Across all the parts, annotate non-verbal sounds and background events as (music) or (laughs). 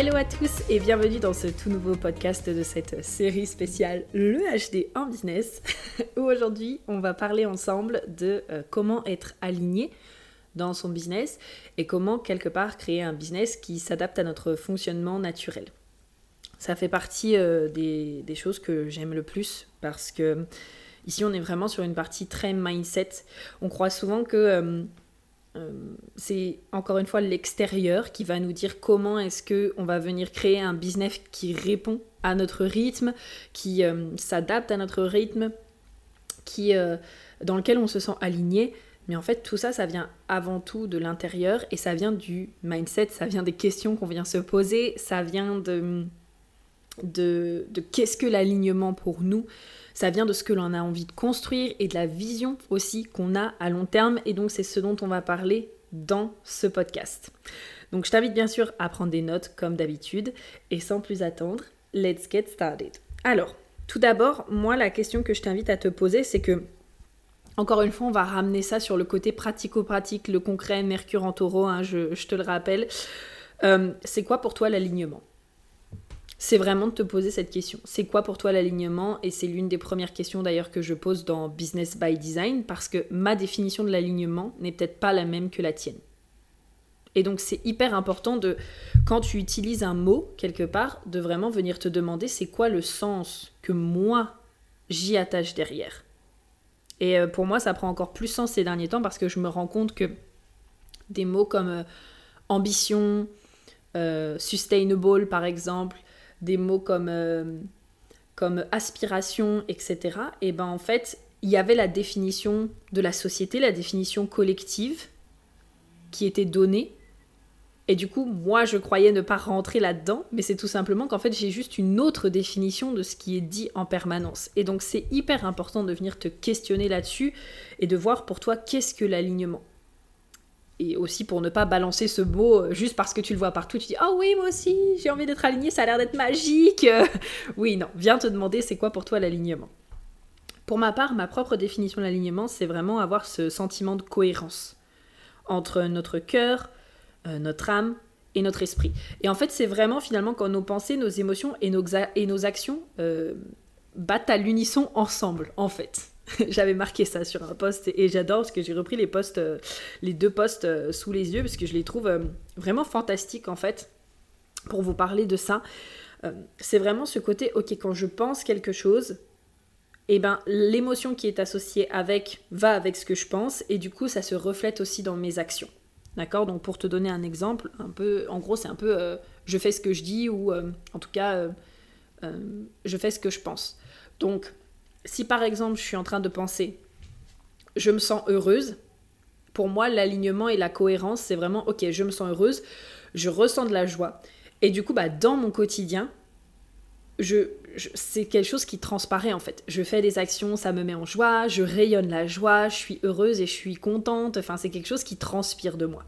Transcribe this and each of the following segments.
Hello à tous et bienvenue dans ce tout nouveau podcast de cette série spéciale Le HD en business où (laughs) aujourd'hui on va parler ensemble de euh, comment être aligné dans son business et comment quelque part créer un business qui s'adapte à notre fonctionnement naturel. Ça fait partie euh, des, choses que j'aime le plus parce que ici on est vraiment sur une partie très mindset. On croit souvent que euh, c'est encore une fois l'extérieur qui va nous dire comment est-ce que on va venir créer un business qui répond à notre rythme, qui euh, s'adapte à notre rythme, qui euh, dans lequel on se sent aligné. Mais en fait, tout ça, ça vient avant tout de l'intérieur et ça vient du mindset, ça vient des questions qu'on vient se poser, ça vient de, de, qu'est-ce que l'alignement pour nous, ça vient de ce que l'on a envie de construire et de la vision aussi qu'on a à long terme. Et donc c'est ce dont on va parler dans ce podcast. Donc je t'invite bien sûr à prendre des notes comme d'habitude. Et sans plus attendre, let's get started. Alors, tout d'abord, moi la question que je t'invite à te poser, c'est que encore une fois, on va ramener ça sur le côté pratico-pratique, le concret, Mercure en taureau, hein, je, te le rappelle. Euh, c'est quoi pour toi l'alignement? C'est vraiment de te poser cette question. C'est quoi pour toi l'alignement? Et c'est l'une des premières questions d'ailleurs que je pose dans Business by Design parce que ma définition de l'alignement n'est peut-être pas la même que la tienne. Et donc c'est hyper important de, quand tu utilises un mot quelque part, de vraiment venir te demander c'est quoi le sens que moi j'y attache derrière. Et euh, pour moi ça prend encore plus sens ces derniers temps parce que je me rends compte que des mots comme euh, ambition, euh, sustainable par exemple, des mots comme, euh, comme aspiration, etc., et ben en fait, il y avait la définition de la société, la définition collective qui était donnée. Et du coup, moi, je croyais ne pas rentrer là-dedans, mais c'est tout simplement qu'en fait, j'ai juste une autre définition de ce qui est dit en permanence. Et donc, c'est hyper important de venir te questionner là-dessus et de voir pour toi qu'est-ce que l'alignement et aussi pour ne pas balancer ce mot euh, juste parce que tu le vois partout, tu dis oh oui, moi aussi, j'ai envie d'être aligné, ça a l'air d'être magique. (laughs) oui, non, viens te demander c'est quoi pour toi l'alignement? Pour ma part, ma propre définition de l'alignement, c'est vraiment avoir ce sentiment de cohérence entre notre cœur, euh, notre âme et notre esprit. Et en fait, c'est vraiment finalement quand nos pensées, nos émotions et nos, et nos actions euh, battent à l'unisson ensemble, en fait. (laughs) J'avais marqué ça sur un post et j'adore parce que j'ai repris les posts, euh, les deux posts euh, sous les yeux parce que je les trouve euh, vraiment fantastiques en fait pour vous parler de ça. c'est vraiment ce côté, ok, quand je pense quelque chose, eh ben l'émotion qui est associée avec va avec ce que je pense et du coup ça se reflète aussi dans mes actions. D'accord? Donc pour te donner un exemple, un peu, en gros c'est un peu je fais ce que je dis ou en tout cas je fais ce que je pense. Donc si par exemple je suis en train de penser je me sens heureuse, pour moi l'alignement et la cohérence c'est vraiment ok je me sens heureuse, je ressens de la joie et du coup bah dans mon quotidien je, c'est quelque chose qui transparaît en fait. Je fais des actions, ça me met en joie, je rayonne la joie, je suis heureuse et je suis contente. Enfin, c'est quelque chose qui transpire de moi.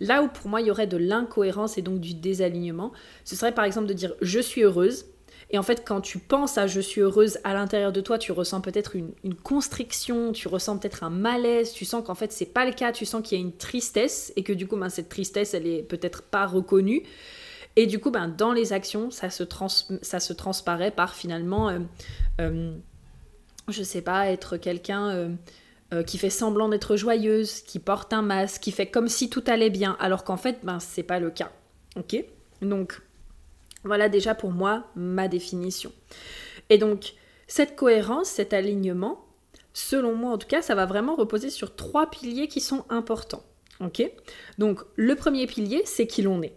Là où pour moi il y aurait de l'incohérence et donc du désalignement, ce serait par exemple de dire je suis heureuse, et en fait, quand tu penses à je suis heureuse à l'intérieur de toi, tu ressens peut-être une, constriction, tu ressens peut-être un malaise, tu sens qu'en fait c'est pas le cas, tu sens qu'il y a une tristesse et que du coup ben, cette tristesse elle est peut-être pas reconnue. Et du coup, ben, dans les actions, ça se, ça se transparaît par finalement, euh, euh, je sais pas, être quelqu'un euh, qui fait semblant d'être joyeuse, qui porte un masque, qui fait comme si tout allait bien, alors qu'en fait, ben, c'est pas le cas. Ok? Donc, voilà déjà pour moi ma définition. Et donc, cette cohérence, cet alignement, selon moi en tout cas, ça va vraiment reposer sur trois piliers qui sont importants. Ok? Donc, le premier pilier, c'est qui l'on est.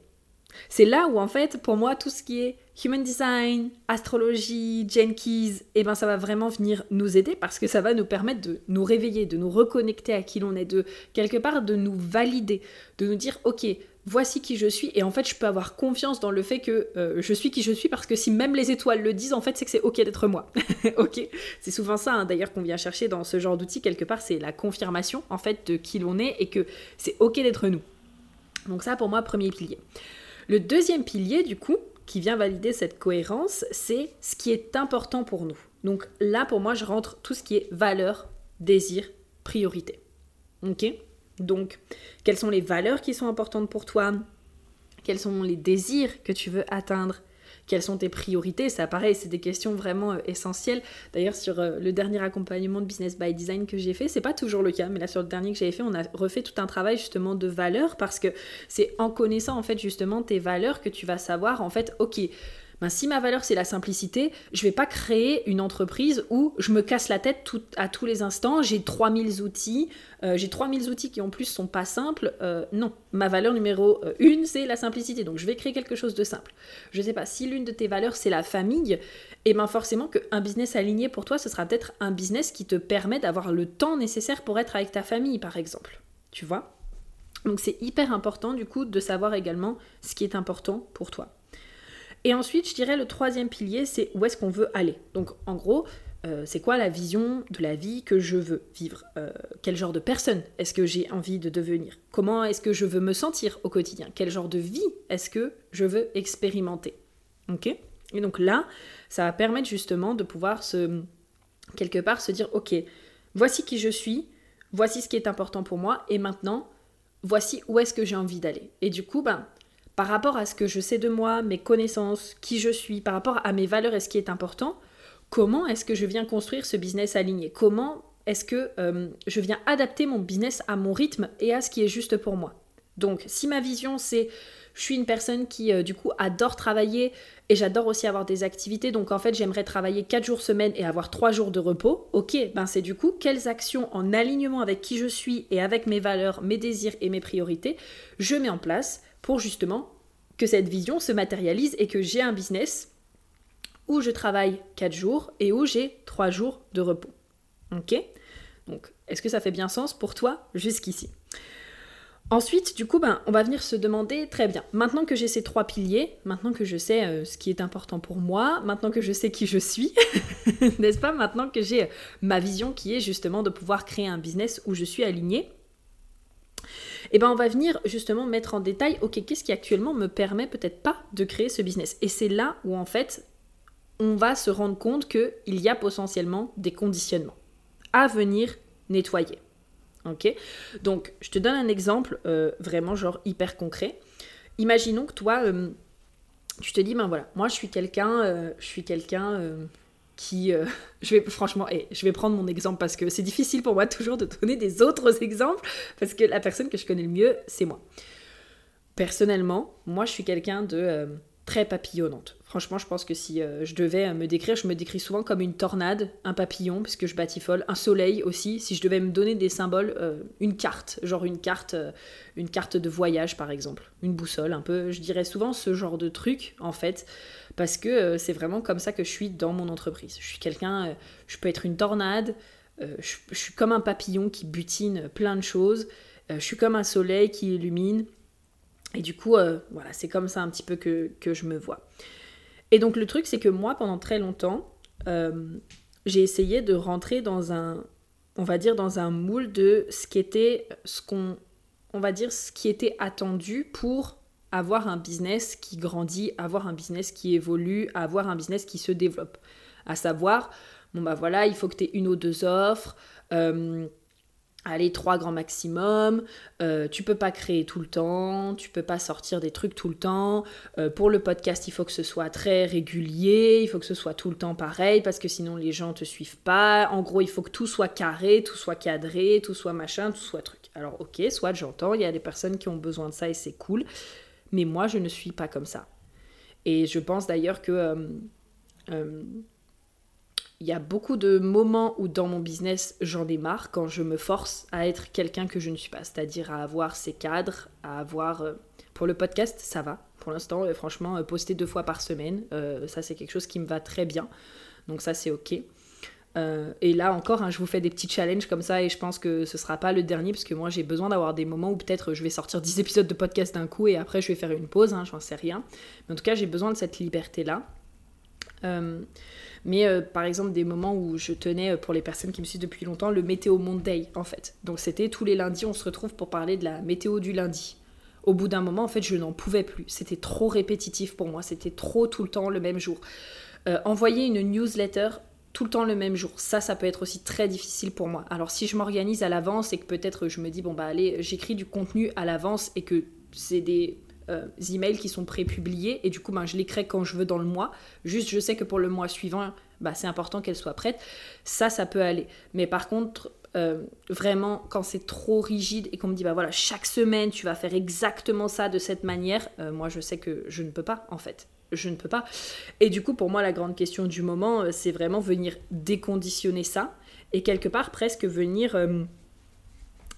C'est là où en fait, pour moi, tout ce qui est human design, astrologie, Jenkins, eh ben ça va vraiment venir nous aider parce que ça va nous permettre de nous réveiller, de nous reconnecter à qui l'on est, de quelque part de nous valider, de nous dire ok, voici qui je suis. Et en fait je peux avoir confiance dans le fait que euh, je suis qui je suis parce que si même les étoiles le disent en fait c'est que c'est ok d'être moi. (laughs) Ok. C'est souvent ça hein, d'ailleurs qu'on vient chercher dans ce genre d'outil quelque part c'est la confirmation en fait de qui l'on est et que c'est ok d'être nous. Donc ça pour moi premier pilier. Le deuxième pilier du coup qui vient valider cette cohérence c'est ce qui est important pour nous. Donc là pour moi je rentre tout ce qui est valeur désir priorité. Ok? Donc, quelles sont les valeurs qui sont importantes pour toi? Quels sont les désirs que tu veux atteindre? Quelles sont tes priorités? Ça, pareil, c'est des questions vraiment euh, essentielles. D'ailleurs, sur euh, le dernier accompagnement de Business by Design que j'ai fait, c'est pas toujours le cas, mais là, sur le dernier que j'avais fait, on a refait tout un travail justement de valeurs parce que c'est en connaissant en fait justement tes valeurs que tu vas savoir en fait, ok, ben, si ma valeur c'est la simplicité, je vais pas créer une entreprise où je me casse la tête à tous les instants, j'ai 3000 outils, euh, j'ai 3000 outils qui en plus sont pas simples. Euh, non, ma valeur numéro euh, une c'est la simplicité, donc je vais créer quelque chose de simple. Je sais pas, si l'une de tes valeurs c'est la famille, et eh ben forcément qu'un business aligné pour toi, ce sera peut-être un business qui te permet d'avoir le temps nécessaire pour être avec ta famille par exemple. Tu vois? Donc c'est hyper important du coup de savoir également ce qui est important pour toi. Et ensuite, je dirais le troisième pilier, c'est où est-ce qu'on veut aller. Donc en gros, euh, c'est quoi la vision de la vie que je veux vivre? Euh, Quel genre de personne est-ce que j'ai envie de devenir? Comment est-ce que je veux me sentir au quotidien? Quel genre de vie est-ce que je veux expérimenter? Ok? Et donc là, ça va permettre justement de pouvoir se, quelque part, se dire, ok, voici qui je suis, voici ce qui est important pour moi, et maintenant, voici où est-ce que j'ai envie d'aller. Et du coup, ben, par rapport à ce que je sais de moi, mes connaissances, qui je suis, par rapport à mes valeurs et ce qui est important, comment est-ce que je viens construire ce business aligné? Comment est-ce que euh, je viens adapter mon business à mon rythme et à ce qui est juste pour moi? Donc, si ma vision c'est je suis une personne qui euh, du coup adore travailler et j'adore aussi avoir des activités. Donc en fait, j'aimerais travailler 4 jours semaine et avoir 3 jours de repos. Ok, ben c'est du coup quelles actions en alignement avec qui je suis et avec mes valeurs, mes désirs et mes priorités je mets en place pour justement que cette vision se matérialise et que j'ai un business où je travaille 4 jours et où j'ai 3 jours de repos. Ok? Donc, est-ce que ça fait bien sens pour toi jusqu'ici? Ensuite, du coup, ben, on va venir se demander, très bien, maintenant que j'ai ces trois piliers, maintenant que je sais euh, ce qui est important pour moi, maintenant que je sais qui je suis, (laughs) n'est-ce pas, maintenant que j'ai ma vision qui est justement de pouvoir créer un business où je suis alignée, et eh ben on va venir justement mettre en détail, ok, qu'est-ce qui actuellement me permet peut-être pas de créer ce business? Et c'est là où en fait, on va se rendre compte qu'il y a potentiellement des conditionnements à venir nettoyer. Ok? Donc, je te donne un exemple euh, vraiment genre hyper concret. Imaginons que toi, euh, tu te dis, ben voilà, moi je suis quelqu'un, euh, je suis quelqu'un qui, euh, (laughs) je vais franchement, et je vais prendre mon exemple parce que c'est difficile pour moi (laughs) toujours de donner des autres exemples parce que la personne que je connais le mieux, c'est moi. Personnellement, moi, je suis quelqu'un de euh, très papillonnante. Franchement, je pense que si euh, je devais euh, me décrire, je me décris souvent comme une tornade, un papillon, puisque je batifole, un soleil aussi. Si je devais me donner des symboles, euh, une carte, genre une carte, une carte de voyage par exemple, une boussole, un peu. Je dirais souvent ce genre de truc en fait, parce que c'est vraiment comme ça que je suis dans mon entreprise. Je suis quelqu'un, je peux être une tornade, je, je, suis comme un papillon qui butine plein de choses. je suis comme un soleil qui illumine. Et du coup, voilà, c'est comme ça un petit peu que, que je me vois. Et donc le truc, c'est que moi, pendant très longtemps, euh, j'ai essayé de rentrer dans un, on va dire, dans un moule de ce qui était, ce qu'on, on va dire, ce qui était attendu pour avoir un business qui grandit, avoir un business qui évolue, avoir un business qui se développe. À savoir, bon bah voilà, il faut que tu aies une ou deux offres. Euh, Allez, trois grands maximum, euh, tu peux pas créer tout le temps, tu peux pas sortir des trucs tout le temps. Euh, pour le podcast, il faut que ce soit très régulier, il faut que ce soit tout le temps pareil, parce que sinon les gens te suivent pas. En gros, il faut que tout soit carré, tout soit cadré, tout soit machin, tout soit truc. Alors ok, soit j'entends, il y a des personnes qui ont besoin de ça et c'est cool, mais moi je ne suis pas comme ça. Et je pense d'ailleurs que... Euh, il y a beaucoup de moments où dans mon business j'en ai marre quand je me force à être quelqu'un que je ne suis pas, c'est-à-dire à avoir ces cadres, à avoir... Euh, pour le podcast, ça va. Pour l'instant, franchement, poster deux fois par semaine, ça c'est quelque chose qui me va très bien. Donc ça c'est ok. Euh, et là encore, hein, je vous fais des petits challenges comme ça et je pense que ce sera pas le dernier parce que moi j'ai besoin d'avoir des moments où peut-être je vais sortir 10 épisodes de podcast d'un coup et après je vais faire une pause, hein, j'en sais rien. Mais en tout cas, j'ai besoin de cette liberté-là. Euh, mais euh, par exemple, des moments où je tenais, pour les personnes qui me suivent depuis longtemps, le Météo Monday en fait. Donc c'était tous les lundis, on se retrouve pour parler de la météo du lundi. Au bout d'un moment, en fait, je n'en pouvais plus. C'était trop répétitif pour moi, c'était trop tout le temps le même jour. envoyer une newsletter tout le temps le même jour. Ça, ça peut être aussi très difficile pour moi. Alors si je m'organise à l'avance et que peut-être je me dis, bon bah allez, j'écris du contenu à l'avance et que c'est des euh, emails qui sont pré-publiés et du coup ben, je les crée quand je veux dans le mois. Juste je sais que pour le mois suivant, bah, c'est important qu'elle soit prête. Ça, ça peut aller. Mais par contre, euh, vraiment, quand c'est trop rigide et qu'on me dit, bah voilà, chaque semaine, tu vas faire exactement ça de cette manière, euh, moi, je sais que je ne peux pas, en fait je ne peux pas. Et du coup, pour moi, la grande question du moment, c'est vraiment venir déconditionner ça et quelque part presque venir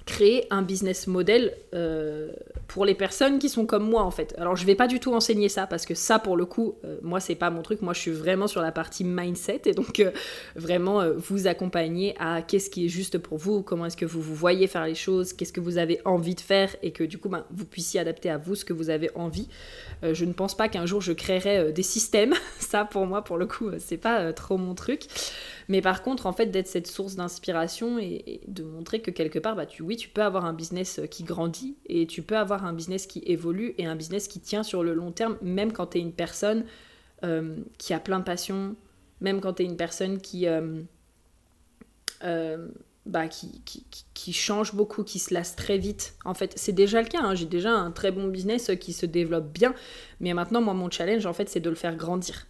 créer un business model euh, pour les personnes qui sont comme moi en fait. Alors je vais pas du tout enseigner ça parce que ça pour le coup, euh, moi c'est pas mon truc. Moi je suis vraiment sur la partie mindset et donc euh, vraiment vous accompagner à qu'est-ce qui est juste pour vous, comment est-ce que vous vous voyez faire les choses, qu'est-ce que vous avez envie de faire et que du coup ben, vous puissiez adapter à vous ce que vous avez envie. je ne pense pas qu'un jour je créerai des systèmes. (laughs) ça pour moi pour le coup c'est pas trop mon truc. Mais par contre, en fait, d'être cette source d'inspiration et, de montrer que quelque part, bah, tu, oui, tu peux avoir un business euh, qui grandit et tu peux avoir un business qui évolue et un business qui tient sur le long terme, même quand tu es une personne euh, qui a plein de passion, même quand tu es une personne qui, euh, bah, qui, qui, qui, change beaucoup, qui se lasse très vite. En fait, c'est déjà le cas. Hein. J'ai déjà un très bon business qui se développe bien. Mais maintenant, moi, mon challenge, en fait, c'est de le faire grandir.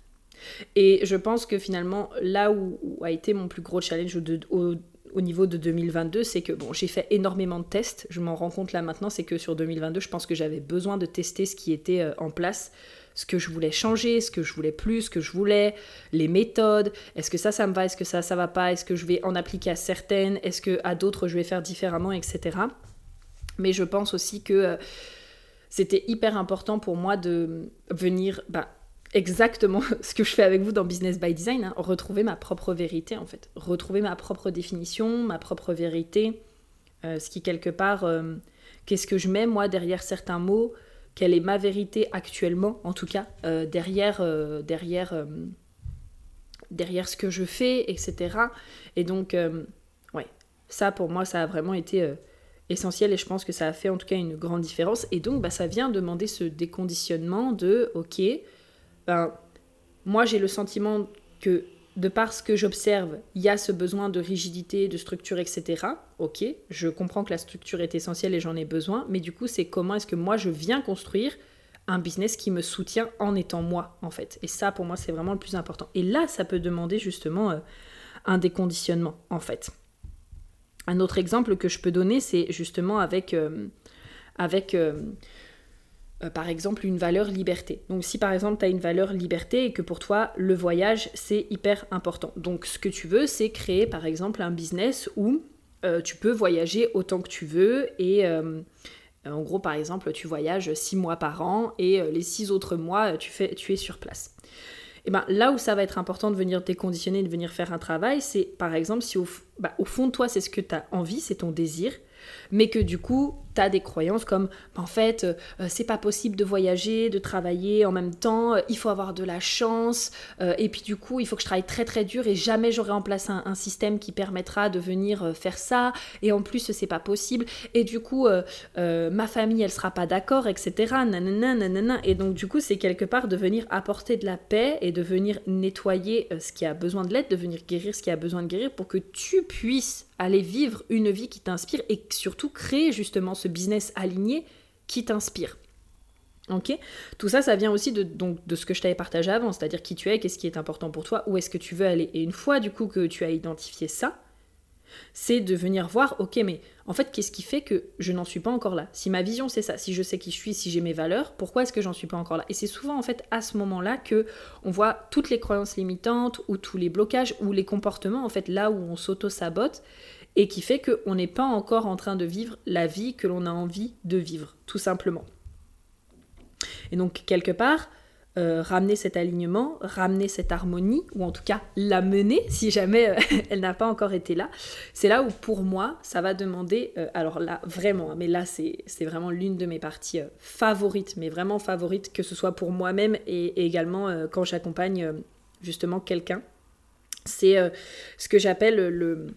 Et je pense que finalement, là où, a été mon plus gros challenge au, niveau de 2022, c'est que bon, j'ai fait énormément de tests. Je m'en rends compte là maintenant, c'est que sur 2022, je pense que j'avais besoin de tester ce qui était euh, en place, ce que je voulais changer, ce que je voulais plus, ce que je voulais, les méthodes. Est-ce que ça, ça me va? Est-ce que ça, ça va pas? Est-ce que je vais en appliquer à certaines? Est-ce que à d'autres, je vais faire différemment, etc. Mais je pense aussi que euh, c'était hyper important pour moi de venir bah, exactement (laughs) ce que je fais avec vous dans Business by Design, hein. retrouver ma propre vérité en fait, retrouver ma propre définition, ma propre vérité, euh, ce qui quelque part, euh, qu'est-ce que je mets moi derrière certains mots, quelle est ma vérité actuellement en tout cas, euh, derrière, derrière, derrière ce que je fais, etc. Et donc, ouais, ça pour moi, ça a vraiment été essentiel et je pense que ça a fait en tout cas une grande différence. Et donc, bah, ça vient demander ce déconditionnement de, ok, ben, moi j'ai le sentiment que de par ce que j'observe, il y a ce besoin de rigidité, de structure, etc. Ok, je comprends que la structure est essentielle et j'en ai besoin, mais du coup c'est comment est-ce que moi je viens construire un business qui me soutient en étant moi, en fait. Et ça, pour moi, c'est vraiment le plus important. Et là, ça peut demander justement euh, un déconditionnement, en fait. Un autre exemple que je peux donner, c'est justement avec, euh, avec euh, euh, par exemple une valeur liberté. Donc si par exemple tu as une valeur liberté et que pour toi le voyage c'est hyper important. Donc ce que tu veux c'est créer par exemple un business où euh, tu peux voyager autant que tu veux et euh, en gros par exemple tu voyages six mois par an et les six autres mois tu, fais, tu es sur place. Et ben là où ça va être important de venir déconditionner, de venir faire un travail, c'est par exemple si au, bah, au fond de toi c'est ce que tu as envie, c'est ton désir, mais que du coup, tu as des croyances comme en fait, euh, c'est pas possible de voyager, de travailler en même temps, euh, il faut avoir de la chance, euh, et puis du coup, il faut que je travaille très très dur et jamais j'aurai en place un, système qui permettra de venir faire ça, et en plus, c'est pas possible, et du coup, ma famille, elle sera pas d'accord, etc. Nanana, Et donc, du coup, c'est quelque part de venir apporter de la paix et de venir nettoyer ce qui a besoin de l'aide, de venir guérir ce qui a besoin de guérir pour que tu puisses aller vivre une vie qui t'inspire et surtout créer justement ce business aligné qui t'inspire. Ok? Tout ça, ça vient aussi de, de ce que je t'avais partagé avant, c'est-à-dire qui tu es, qu'est-ce qui est important pour toi, où est-ce que tu veux aller. Et une fois du coup que tu as identifié ça, c'est de venir voir, ok, mais en fait, qu'est-ce qui fait que je n'en suis pas encore là? Si ma vision c'est ça, si je sais qui je suis, si j'ai mes valeurs, pourquoi est-ce que j'en suis pas encore là? Et c'est souvent en fait à ce moment-là que on voit toutes les croyances limitantes ou tous les blocages ou les comportements en fait là où on s'auto-sabote et qui fait qu'on n'est pas encore en train de vivre la vie que l'on a envie de vivre, tout simplement. Et donc, quelque part, euh, ramener cet alignement, ramener cette harmonie, ou en tout cas l'amener (laughs) si jamais euh, elle n'a pas encore été là. C'est là où pour moi, ça va demander, euh, alors là vraiment, hein, mais là c'est vraiment l'une de mes parties favorites, mais vraiment favorites, que ce soit pour moi-même et, également quand j'accompagne justement quelqu'un. C'est ce que j'appelle le...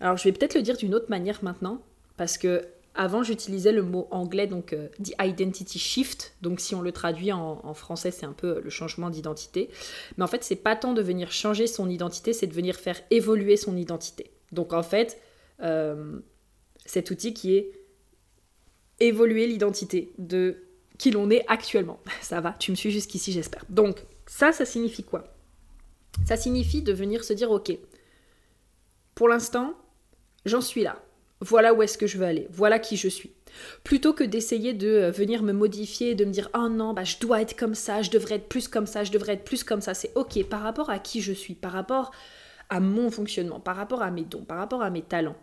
Alors je vais peut-être le dire d'une autre manière maintenant, parce que avant, j'utilisais le mot anglais, donc euh, the identity shift. Donc, si on le traduit en, français, c'est un peu le changement d'identité. Mais en fait, c'est pas tant de venir changer son identité, c'est de venir faire évoluer son identité. Donc, en fait, euh, cet outil qui est évoluer l'identité de qui l'on est actuellement. (laughs) Ça va, tu me suis jusqu'ici, j'espère. Donc, ça, ça signifie quoi? Ça signifie de venir se dire, ok, pour l'instant, j'en suis là voilà où est-ce que je veux aller, voilà qui je suis. Plutôt que d'essayer de euh, venir me modifier, de me dire oh non, bah, je dois être comme ça, je devrais être plus comme ça, je devrais être plus comme ça, c'est ok par rapport à qui je suis, par rapport à mon fonctionnement, par rapport à mes dons, par rapport à mes talents.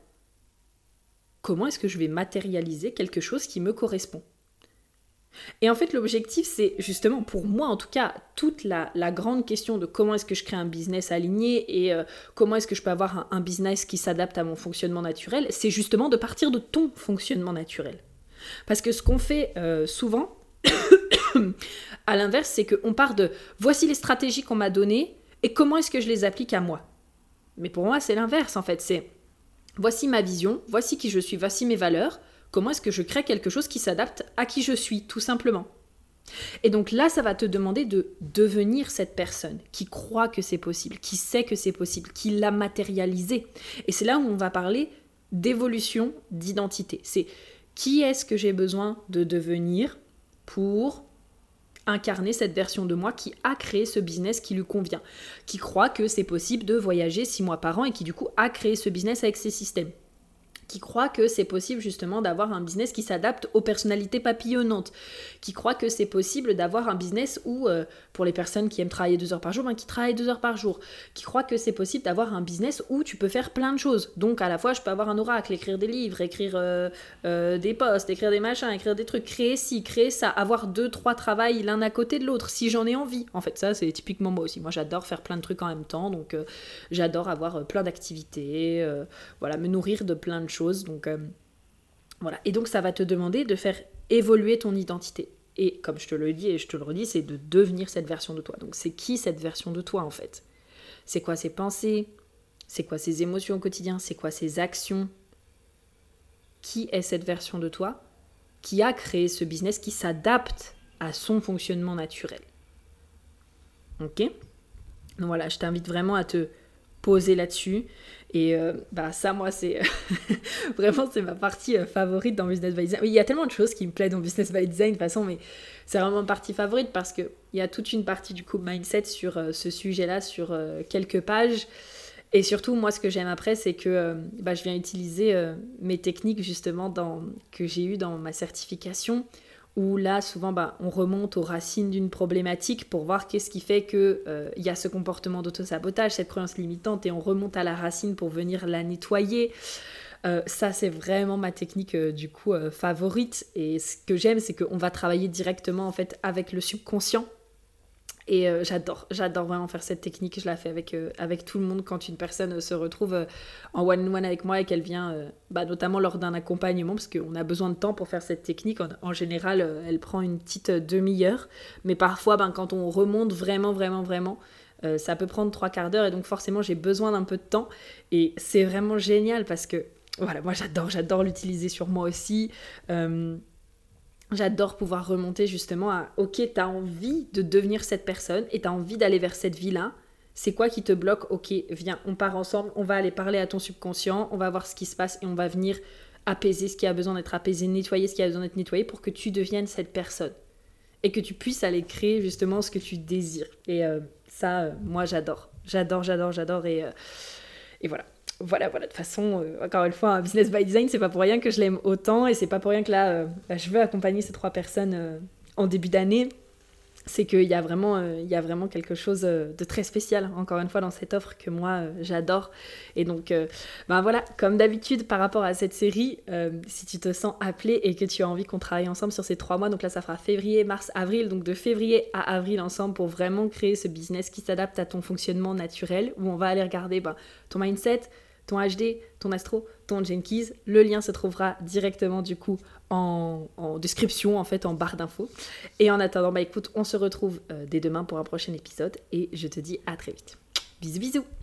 Comment est-ce que je vais matérialiser quelque chose qui me correspond? Et en fait, l'objectif, c'est justement, pour moi en tout cas, toute la, grande question de comment est-ce que je crée un business aligné et euh, comment est-ce que je peux avoir un, business qui s'adapte à mon fonctionnement naturel, c'est justement de partir de ton fonctionnement naturel. Parce que ce qu'on fait euh, souvent, (coughs) à l'inverse, c'est qu'on part de voici les stratégies qu'on m'a données et comment est-ce que je les applique à moi. Mais pour moi, c'est l'inverse en fait. C'est voici ma vision, voici qui je suis, voici mes valeurs Comment est-ce que je crée quelque chose qui s'adapte à qui je suis, tout simplement et donc là, ça va te demander de devenir cette personne qui croit que c'est possible, qui sait que c'est possible, qui l'a matérialisé. Et c'est là où on va parler d'évolution d'identité. C'est qui est-ce que j'ai besoin de devenir pour incarner cette version de moi qui a créé ce business qui lui convient, qui croit que c'est possible de voyager six mois par an et qui du coup a créé ce business avec ses systèmes qui croit que c'est possible justement d'avoir un business qui s'adapte aux personnalités papillonnantes, qui croit que c'est possible d'avoir un business où, euh, pour les personnes qui aiment travailler deux heures par jour, ben, qui travaillent deux heures par jour, qui croit que c'est possible d'avoir un business où tu peux faire plein de choses. Donc à la fois, je peux avoir un oracle, écrire des livres, écrire euh, euh, des posts, écrire des machins, écrire des trucs, créer ci, créer ça, avoir deux, trois travails l'un à côté de l'autre, si j'en ai envie. En fait, ça, c'est typiquement moi aussi. Moi, j'adore faire plein de trucs en même temps, donc j'adore avoir plein d'activités, voilà, me nourrir de plein de choses donc euh, voilà. Et donc ça va te demander de faire évoluer ton identité. Et comme je te le dis et je te le redis, c'est de devenir cette version de toi. Donc c'est qui cette version de toi en fait? C'est quoi ses pensées? C'est quoi ses émotions au quotidien? C'est quoi ses actions? Qui est cette version de toi qui a créé ce business qui s'adapte à son fonctionnement naturel? Ok? Donc voilà, je t'invite vraiment à te poser là-dessus. Et euh, bah ça, moi, c'est (laughs) vraiment c'est ma partie euh, favorite dans Business by Design. il y a tellement de choses qui me plaisent dans Business by Design de toute façon, mais c'est vraiment ma partie favorite parce qu'il y a toute une partie du coup mindset sur euh, ce sujet-là, sur quelques pages. Et surtout, moi, ce que j'aime après, c'est que bah, je viens utiliser mes techniques justement dans, que j'ai eues dans ma certification où là, souvent, bah, on remonte aux racines d'une problématique pour voir qu'est-ce qui fait qu'il euh, y a ce comportement d'autosabotage, cette croyance limitante, et on remonte à la racine pour venir la nettoyer. Euh, ça, c'est vraiment ma technique euh, du coup favorite. Et ce que j'aime, c'est qu'on va travailler directement en fait avec le subconscient et euh, j'adore, j'adore vraiment faire cette technique. Je la fais avec, euh, avec tout le monde quand une personne euh, se retrouve en one-on-one avec moi et qu'elle vient, bah, notamment lors d'un accompagnement, parce qu'on a besoin de temps pour faire cette technique. En, général, elle prend une petite demi-heure. Mais parfois, ben, quand on remonte vraiment, vraiment, vraiment, ça peut prendre trois quarts d'heure. Et donc, forcément, j'ai besoin d'un peu de temps. Et c'est vraiment génial parce que, voilà, moi, j'adore, j'adore l'utiliser sur moi aussi. J'adore pouvoir remonter justement à ok, t'as envie de devenir cette personne et t'as envie d'aller vers cette vie-là. C'est quoi qui te bloque? Ok, viens, on part ensemble, on va aller parler à ton subconscient, on va voir ce qui se passe et on va venir apaiser ce qui a besoin d'être apaisé, nettoyer ce qui a besoin d'être nettoyé pour que tu deviennes cette personne et que tu puisses aller créer justement ce que tu désires. Et euh, ça, euh, moi j'adore, j'adore, j'adore, j'adore et, euh, et voilà voilà, voilà, de toute façon, euh, encore une fois, un business by design, c'est pas pour rien que je l'aime autant et c'est pas pour rien que là, euh, bah, je veux accompagner ces trois personnes euh, en début d'année. c'est qu'il y, a vraiment, il y a vraiment quelque chose de très spécial, encore une fois, dans cette offre que moi, j'adore. Et donc, ben voilà, comme d'habitude, par rapport à cette série, si tu te sens appelé et que tu as envie qu'on travaille ensemble sur ces trois mois, donc là, ça fera février, mars, avril, donc de février à avril ensemble pour vraiment créer ce business qui s'adapte à ton fonctionnement naturel, où on va aller regarder ben, ton mindset, ton HD, ton Astro, ton Jenkins. Le lien se trouvera directement du coup en, description, en fait, en barre d'infos. Et en attendant, bah écoute, on se retrouve euh, dès demain pour un prochain épisode et je te dis à très vite. Bisous bisous